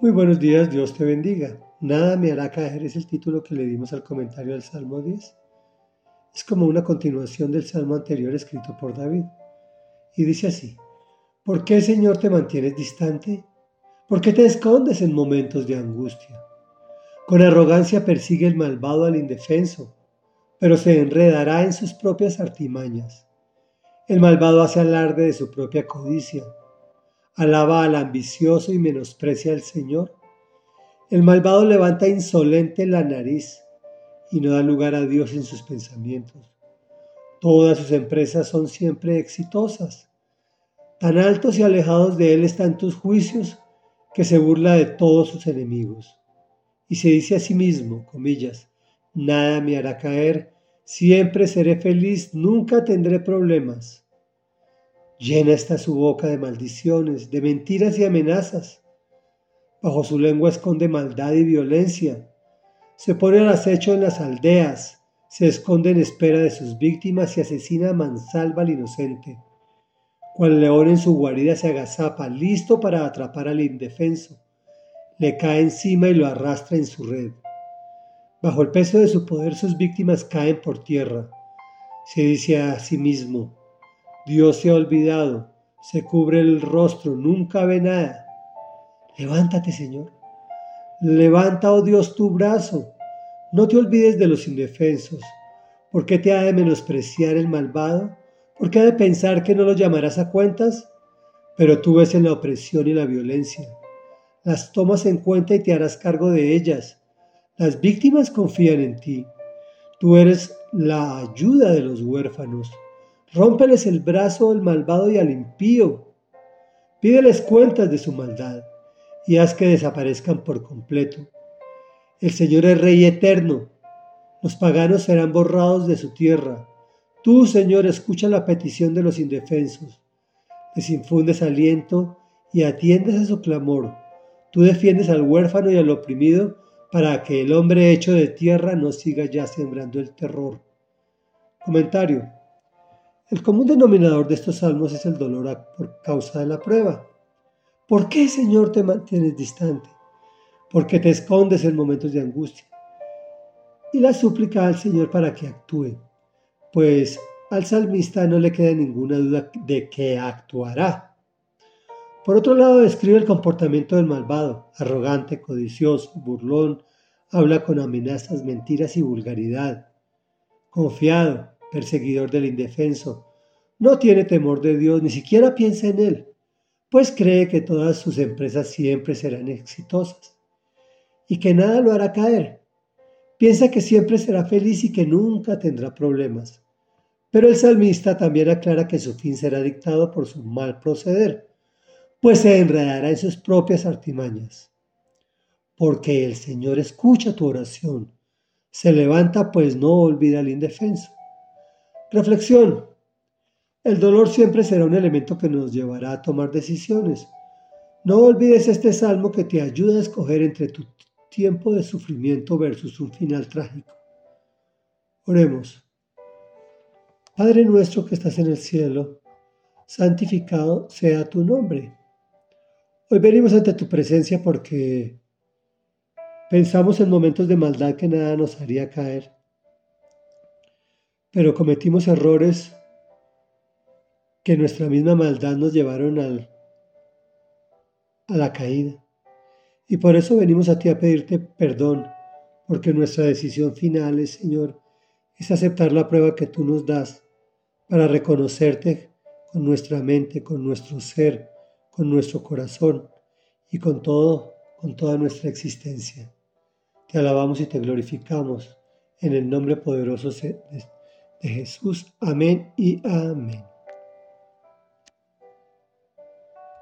Muy buenos días, Dios te bendiga. Nada me hará caer es el título que le dimos al comentario del Salmo 10. Es como una continuación del Salmo anterior escrito por David. Y dice así, ¿por qué Señor te mantienes distante? ¿Por qué te escondes en momentos de angustia? Con arrogancia persigue el malvado al indefenso, pero se enredará en sus propias artimañas. El malvado hace alarde de su propia codicia alaba al ambicioso y menosprecia al Señor. El malvado levanta insolente la nariz y no da lugar a Dios en sus pensamientos. Todas sus empresas son siempre exitosas. Tan altos y alejados de Él están tus juicios que se burla de todos sus enemigos. Y se dice a sí mismo, comillas, nada me hará caer, siempre seré feliz, nunca tendré problemas. Llena está su boca de maldiciones, de mentiras y amenazas. Bajo su lengua esconde maldad y violencia. Se pone al acecho en las aldeas, se esconde en espera de sus víctimas y asesina a mansalva al inocente. Cual león en su guarida se agazapa, listo para atrapar al indefenso. Le cae encima y lo arrastra en su red. Bajo el peso de su poder sus víctimas caen por tierra. Se dice a sí mismo, Dios se ha olvidado, se cubre el rostro, nunca ve nada. Levántate, Señor. Levanta, oh Dios, tu brazo. No te olvides de los indefensos. ¿Por qué te ha de menospreciar el malvado? ¿Por qué ha de pensar que no lo llamarás a cuentas? Pero tú ves en la opresión y la violencia. Las tomas en cuenta y te harás cargo de ellas. Las víctimas confían en ti. Tú eres la ayuda de los huérfanos. Rómpeles el brazo al malvado y al impío. Pídeles cuentas de su maldad y haz que desaparezcan por completo. El Señor es Rey eterno. Los paganos serán borrados de su tierra. Tú, Señor, escucha la petición de los indefensos. Les infundes aliento y atiendes a su clamor. Tú defiendes al huérfano y al oprimido para que el hombre hecho de tierra no siga ya sembrando el terror. Comentario. El común denominador de estos salmos es el dolor por causa de la prueba. ¿Por qué, Señor, te mantienes distante? ¿Por qué te escondes en momentos de angustia? Y la súplica al Señor para que actúe, pues al salmista no le queda ninguna duda de que actuará. Por otro lado, describe el comportamiento del malvado, arrogante, codicioso, burlón, habla con amenazas, mentiras y vulgaridad, confiado, perseguidor del indefenso, no tiene temor de Dios, ni siquiera piensa en Él, pues cree que todas sus empresas siempre serán exitosas y que nada lo hará caer. Piensa que siempre será feliz y que nunca tendrá problemas. Pero el salmista también aclara que su fin será dictado por su mal proceder, pues se enredará en sus propias artimañas. Porque el Señor escucha tu oración, se levanta pues no olvida al indefenso. Reflexión. El dolor siempre será un elemento que nos llevará a tomar decisiones. No olvides este salmo que te ayuda a escoger entre tu tiempo de sufrimiento versus un final trágico. Oremos. Padre nuestro que estás en el cielo, santificado sea tu nombre. Hoy venimos ante tu presencia porque pensamos en momentos de maldad que nada nos haría caer pero cometimos errores que nuestra misma maldad nos llevaron a la caída. Y por eso venimos a ti a pedirte perdón, porque nuestra decisión final es, Señor, es aceptar la prueba que tú nos das para reconocerte con nuestra mente, con nuestro ser, con nuestro corazón y con todo, con toda nuestra existencia. Te alabamos y te glorificamos en el nombre poderoso de de Jesús. Amén y amén.